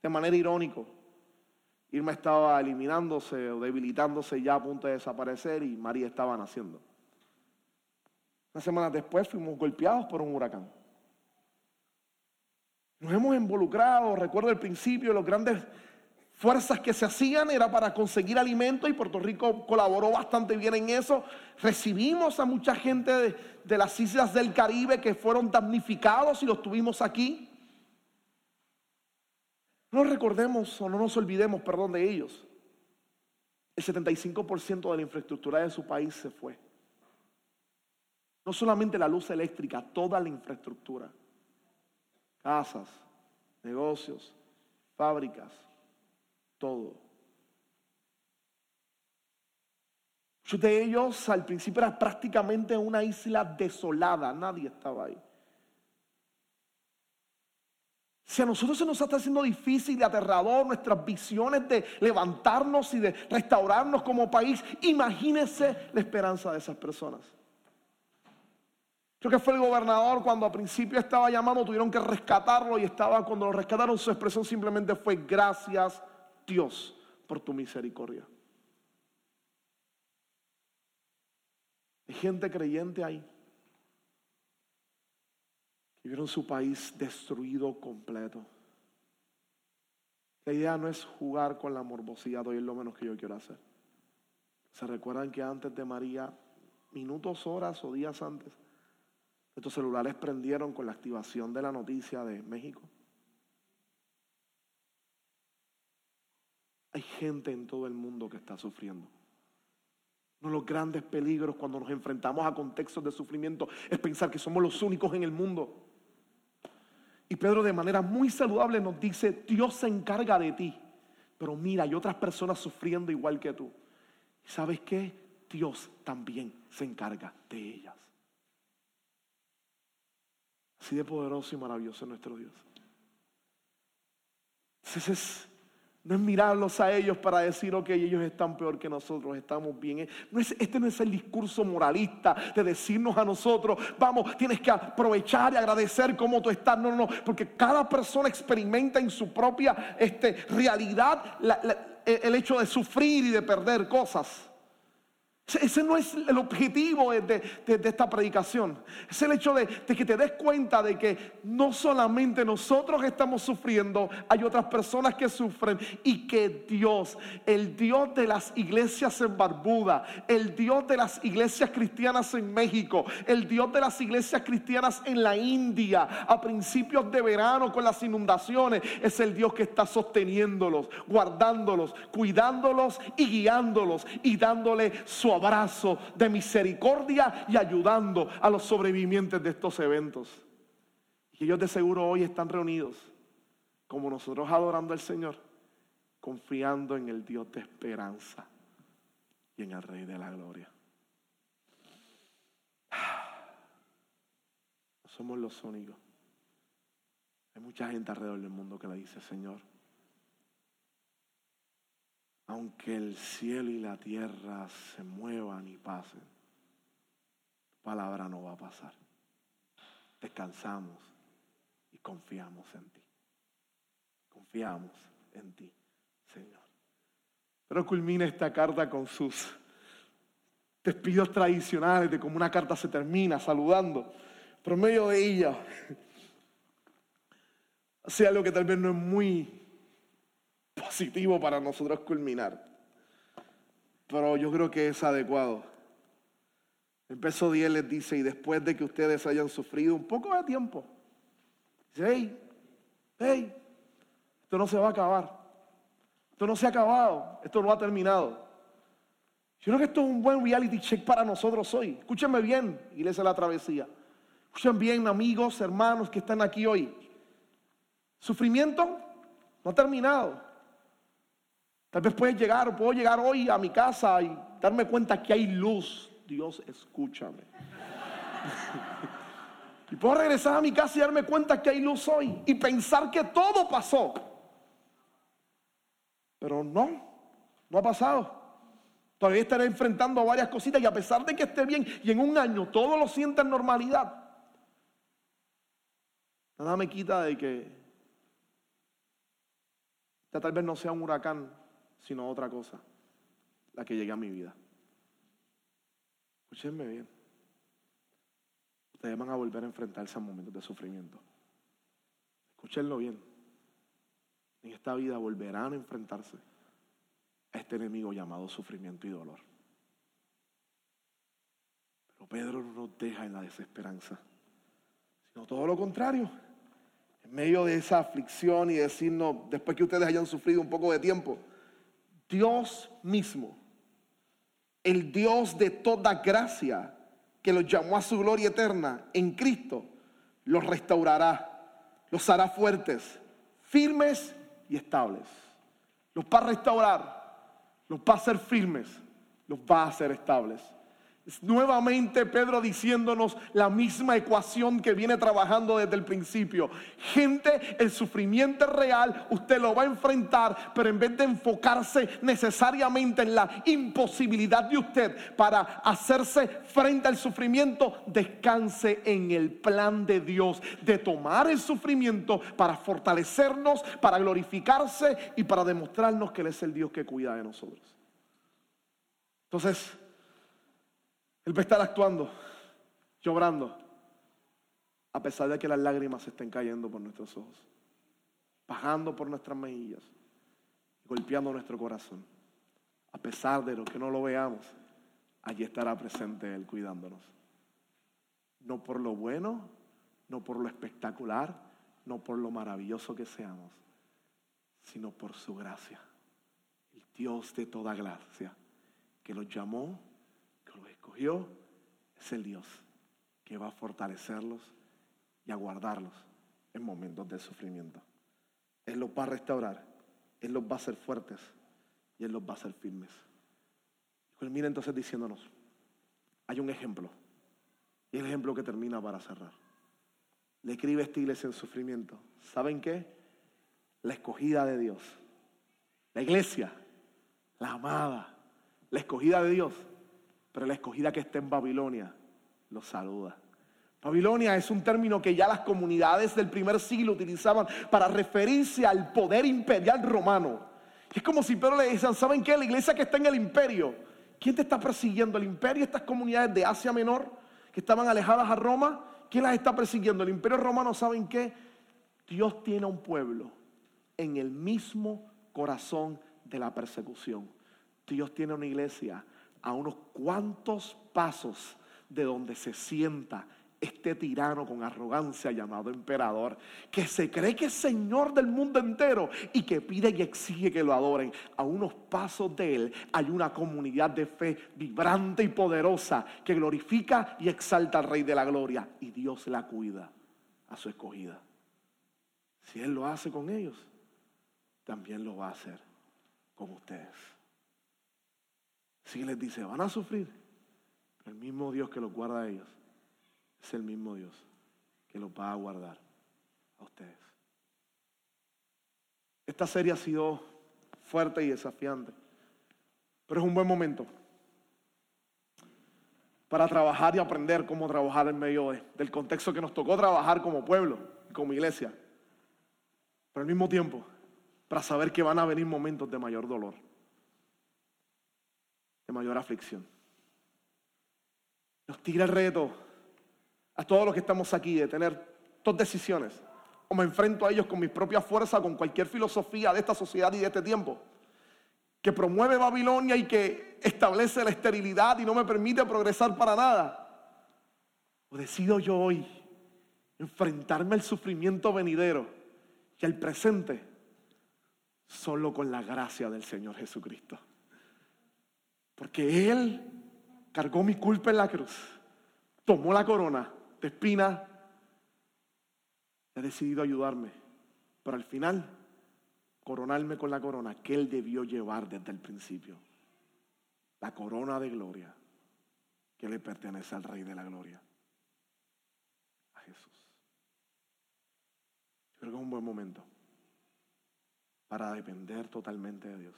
De manera irónica, Irma estaba eliminándose o debilitándose ya a punto de desaparecer y María estaba naciendo. Unas semanas después fuimos golpeados por un huracán. Nos hemos involucrado, recuerdo el principio, los grandes fuerzas que se hacían era para conseguir alimento y Puerto Rico colaboró bastante bien en eso. Recibimos a mucha gente de, las islas del Caribe que fueron damnificados y los tuvimos aquí. No recordemos o no nos olvidemos, perdón, de ellos. El 75% de la infraestructura de su país se fue. No solamente la luz eléctrica, toda la infraestructura. Casas, negocios, fábricas, todo. Muchos de ellos al principio era prácticamente una isla desolada, nadie estaba ahí. Si a nosotros se nos está haciendo difícil y aterrador nuestras visiones de levantarnos y de restaurarnos como país, imagínense la esperanza de esas personas. Creo que fue el gobernador cuando al principio estaba llamando, tuvieron que rescatarlo y estaba cuando lo rescataron su expresión simplemente fue gracias Dios, por tu misericordia. Hay gente creyente ahí que vieron su país destruido completo. La idea no es jugar con la morbosidad, hoy es lo menos que yo quiero hacer. ¿Se recuerdan que antes de María, minutos, horas o días antes, estos celulares prendieron con la activación de la noticia de México? Hay gente en todo el mundo que está sufriendo. Uno de los grandes peligros cuando nos enfrentamos a contextos de sufrimiento es pensar que somos los únicos en el mundo. Y Pedro de manera muy saludable nos dice, Dios se encarga de ti, pero mira, hay otras personas sufriendo igual que tú. ¿Y sabes qué? Dios también se encarga de ellas. Así de poderoso y maravilloso es nuestro Dios. Ese es no es mirarlos a ellos para decir, ok, ellos están peor que nosotros, estamos bien. No es, este no es el discurso moralista de decirnos a nosotros, vamos, tienes que aprovechar y agradecer cómo tú estás. No, no, no, porque cada persona experimenta en su propia este, realidad el hecho de sufrir y de perder cosas. Ese no es el objetivo de, esta predicación. Es el hecho de, que te des cuenta de que no solamente nosotros estamos sufriendo, hay otras personas que sufren y que Dios, el Dios de las iglesias en Barbuda, el Dios de las iglesias cristianas en México, el Dios de las iglesias cristianas en la India, a principios de verano con las inundaciones, es el Dios que está sosteniéndolos, guardándolos, cuidándolos y guiándolos y dándole su abrazo de misericordia y ayudando a los sobrevivientes de estos eventos. Y ellos de seguro hoy están reunidos, como nosotros adorando al Señor, confiando en el Dios de esperanza y en el Rey de la Gloria. [sighs] No somos los únicos. Hay mucha gente alrededor del mundo que le dice, Señor, aunque el cielo y la tierra se muevan y pasen, tu palabra no va a pasar. Descansamos y confiamos en ti. Confiamos en ti, Señor. Pero culmina esta carta con sus despidos tradicionales de cómo una carta se termina saludando. Por medio de ella, hace algo que tal vez no es muy positivo para nosotros culminar. Pero yo creo que es adecuado. El verso 10 les dice, y después de que ustedes hayan sufrido un poco de tiempo, dice, hey, hey, esto no se va a acabar. Esto no se ha acabado, esto no ha terminado. Yo creo que esto es un buen reality check para nosotros hoy. Escúchenme bien, Iglesia de la Travesía. Escuchen bien, amigos, hermanos que están aquí hoy. Sufrimiento no ha terminado. Tal vez puedes llegar, puedo llegar hoy a mi casa y darme cuenta que hay luz Dios, escúchame. [laughs] y puedo regresar a mi casa y darme cuenta que hay luz hoy y pensar que todo pasó. Pero no, no ha pasado. Todavía estaré enfrentando varias cositas y a pesar de que esté bien y en un año todo lo sienta en normalidad, nada me quita de que ya tal vez no sea un huracán, sino otra cosa, la que llegue a mi vida. Escúchenme bien. Ustedes van a volver a enfrentarse a momentos de sufrimiento. Escúchenlo bien. En esta vida volverán a enfrentarse a este enemigo llamado sufrimiento y dolor. Pero Pedro no nos deja en la desesperanza, sino todo lo contrario. En medio de esa aflicción y decirnos, después que ustedes hayan sufrido un poco de tiempo, Dios mismo, el Dios de toda gracia, que los llamó a su gloria eterna en Cristo, los restaurará, los hará fuertes, firmes y estables. Los va a restaurar, los va a hacer firmes, los va a hacer estables. Nuevamente Pedro diciéndonos la misma ecuación que viene trabajando desde el principio. Gente, el sufrimiento es real, usted lo va a enfrentar, pero en vez de enfocarse necesariamente en la imposibilidad de usted para hacerse frente al sufrimiento, descanse en el plan de Dios de tomar el sufrimiento para fortalecernos, para glorificarse y para demostrarnos que Él es el Dios que cuida de nosotros. Entonces, él va a estar actuando, llorando, a pesar de que las lágrimas estén cayendo por nuestros ojos, bajando por nuestras mejillas, golpeando nuestro corazón. A pesar de lo que no lo veamos, allí estará presente Él cuidándonos. No por lo bueno, no por lo espectacular, no por lo maravilloso que seamos, sino por su gracia. El Dios de toda gracia, que nos llamó los es el Dios que va a fortalecerlos y a guardarlos en momentos de sufrimiento. Él los va a restaurar, Él los va a hacer fuertes y Él los va a hacer firmes. Culmina entonces diciéndonos, hay un ejemplo, y el ejemplo que termina para cerrar. Le escribe esta iglesia en sufrimiento. ¿Saben qué? La escogida de Dios. La iglesia, la amada, la escogida de Dios pero la escogida que está en Babilonia los saluda. Babilonia es un término que ya las comunidades del primer siglo utilizaban para referirse al poder imperial romano. Es como si Pedro le decían, ¿saben qué? La iglesia que está en el imperio. ¿Quién te está persiguiendo? ¿El imperio? Estas comunidades de Asia Menor que estaban alejadas a Roma. ¿Quién las está persiguiendo? El imperio romano, ¿saben qué? Dios tiene un pueblo en el mismo corazón de la persecución. Dios tiene una iglesia a unos cuantos pasos de donde se sienta este tirano con arrogancia llamado emperador, que se cree que es señor del mundo entero y que pide y exige que lo adoren. A unos pasos de él hay una comunidad de fe vibrante y poderosa que glorifica y exalta al Rey de la Gloria y Dios la cuida a su escogida. Si él lo hace con ellos, también lo va a hacer con ustedes. Si les dice, van a sufrir, el mismo Dios que los guarda a ellos es el mismo Dios que los va a guardar a ustedes. Esta serie ha sido fuerte y desafiante, pero es un buen momento para trabajar y aprender cómo trabajar en medio del contexto que nos tocó trabajar como pueblo y como iglesia. Pero al mismo tiempo, para saber que van a venir momentos de mayor dolor de mayor aflicción. Nos tira el reto a todos los que estamos aquí de tener dos decisiones. O me enfrento a ellos con mis propias fuerzas, con cualquier filosofía de esta sociedad y de este tiempo, que promueve Babilonia y que establece la esterilidad y no me permite progresar para nada. O decido yo hoy enfrentarme al sufrimiento venidero y al presente solo con la gracia del Señor Jesucristo. Porque Él cargó mi culpa en la cruz, tomó la corona de espina y ha decidido ayudarme. Pero al final, coronarme con la corona que Él debió llevar desde el principio. La corona de gloria que le pertenece al Rey de la Gloria, a Jesús. Yo creo que es un buen momento para depender totalmente de Dios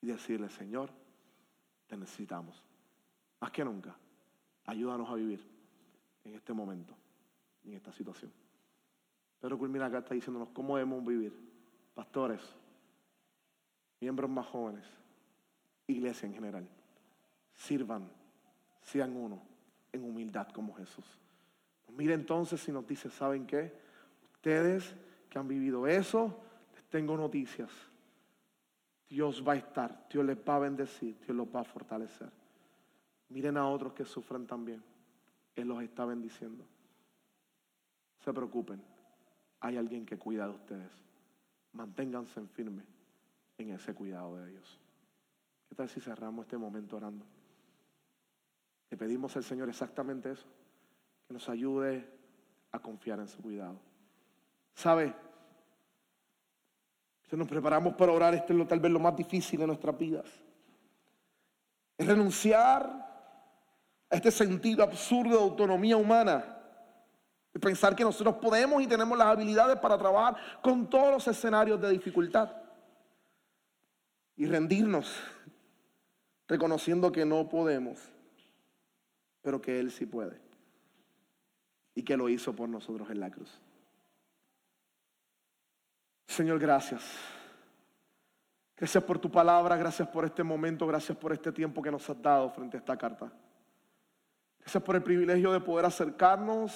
y decirle, Señor, necesitamos. Más que nunca, ayúdanos a vivir en este momento, en esta situación. Pero culmina acá está diciéndonos cómo debemos vivir. Pastores, miembros más jóvenes, iglesia en general, sirvan, sean uno en humildad como Jesús. Mire entonces y nos dice, ¿saben qué? Ustedes que han vivido eso, les tengo noticias. Dios va a estar, Dios les va a bendecir, Dios los va a fortalecer. Miren a otros que sufren también. Él los está bendiciendo. Se preocupen. Hay alguien que cuida de ustedes. Manténganse en firme en ese cuidado de Dios. ¿Qué tal si cerramos este momento orando? Le pedimos al Señor exactamente eso, que nos ayude a confiar en su cuidado. ¿Sabe? Si nos preparamos para orar, este es tal vez lo más difícil de nuestras vidas. Es renunciar a este sentido absurdo de autonomía humana. De pensar que nosotros podemos y tenemos las habilidades para trabajar con todos los escenarios de dificultad. Y rendirnos reconociendo que no podemos, pero que Él sí puede. Y que lo hizo por nosotros en la cruz. Señor, gracias. Gracias por tu palabra, gracias por este momento, gracias por este tiempo que nos has dado frente a esta carta. Gracias por el privilegio de poder acercarnos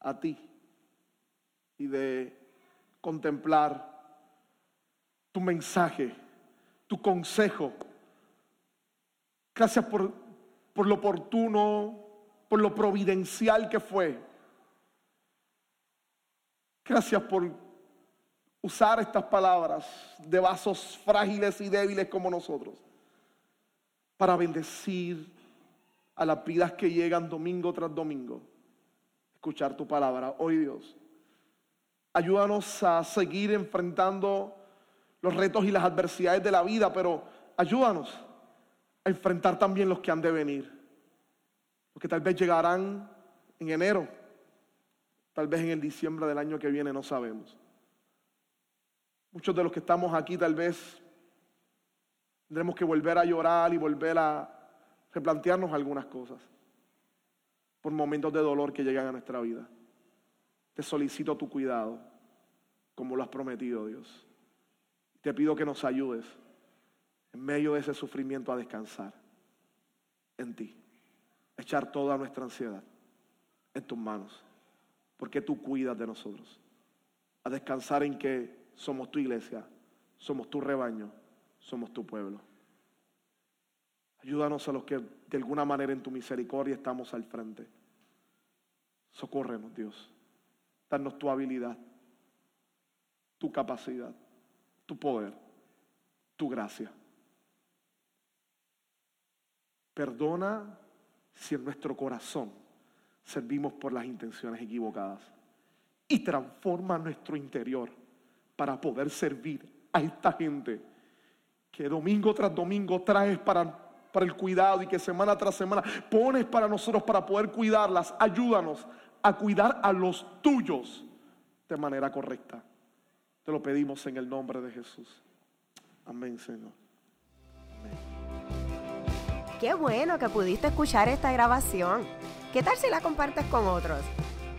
a ti y de contemplar tu mensaje, tu consejo. Gracias por, por lo oportuno, por lo providencial que fue. Gracias por usar estas palabras de vasos frágiles y débiles como nosotros para bendecir a las vidas que llegan domingo tras domingo. Escuchar tu palabra. Hoy Dios, ayúdanos a seguir enfrentando los retos y las adversidades de la vida, pero ayúdanos a enfrentar también los que han de venir. Los que tal vez llegarán en enero, tal vez en el diciembre del año que viene, no sabemos. Muchos de los que estamos aquí tal vez tendremos que volver a llorar y volver a replantearnos algunas cosas por momentos de dolor que llegan a nuestra vida. Te solicito tu cuidado, como lo has prometido, Dios. Te pido que nos ayudes en medio de ese sufrimiento a descansar en ti, echar toda nuestra ansiedad en tus manos, porque tú cuidas de nosotros, a descansar en que somos tu iglesia, somos tu rebaño, somos tu pueblo. Ayúdanos a los que de alguna manera en tu misericordia estamos al frente. Socórrenos, Dios. Danos tu habilidad, tu capacidad, tu poder, tu gracia. Perdona si en nuestro corazón servimos por las intenciones equivocadas y transforma nuestro interior para poder servir a esta gente que domingo tras domingo traes para, para el cuidado y que semana tras semana pones para nosotros para poder cuidarlas. Ayúdanos a cuidar a los tuyos de manera correcta. Te lo pedimos en el nombre de Jesús. Amén, Señor. Qué bueno que pudiste escuchar esta grabación. ¿Qué tal si la compartes con otros?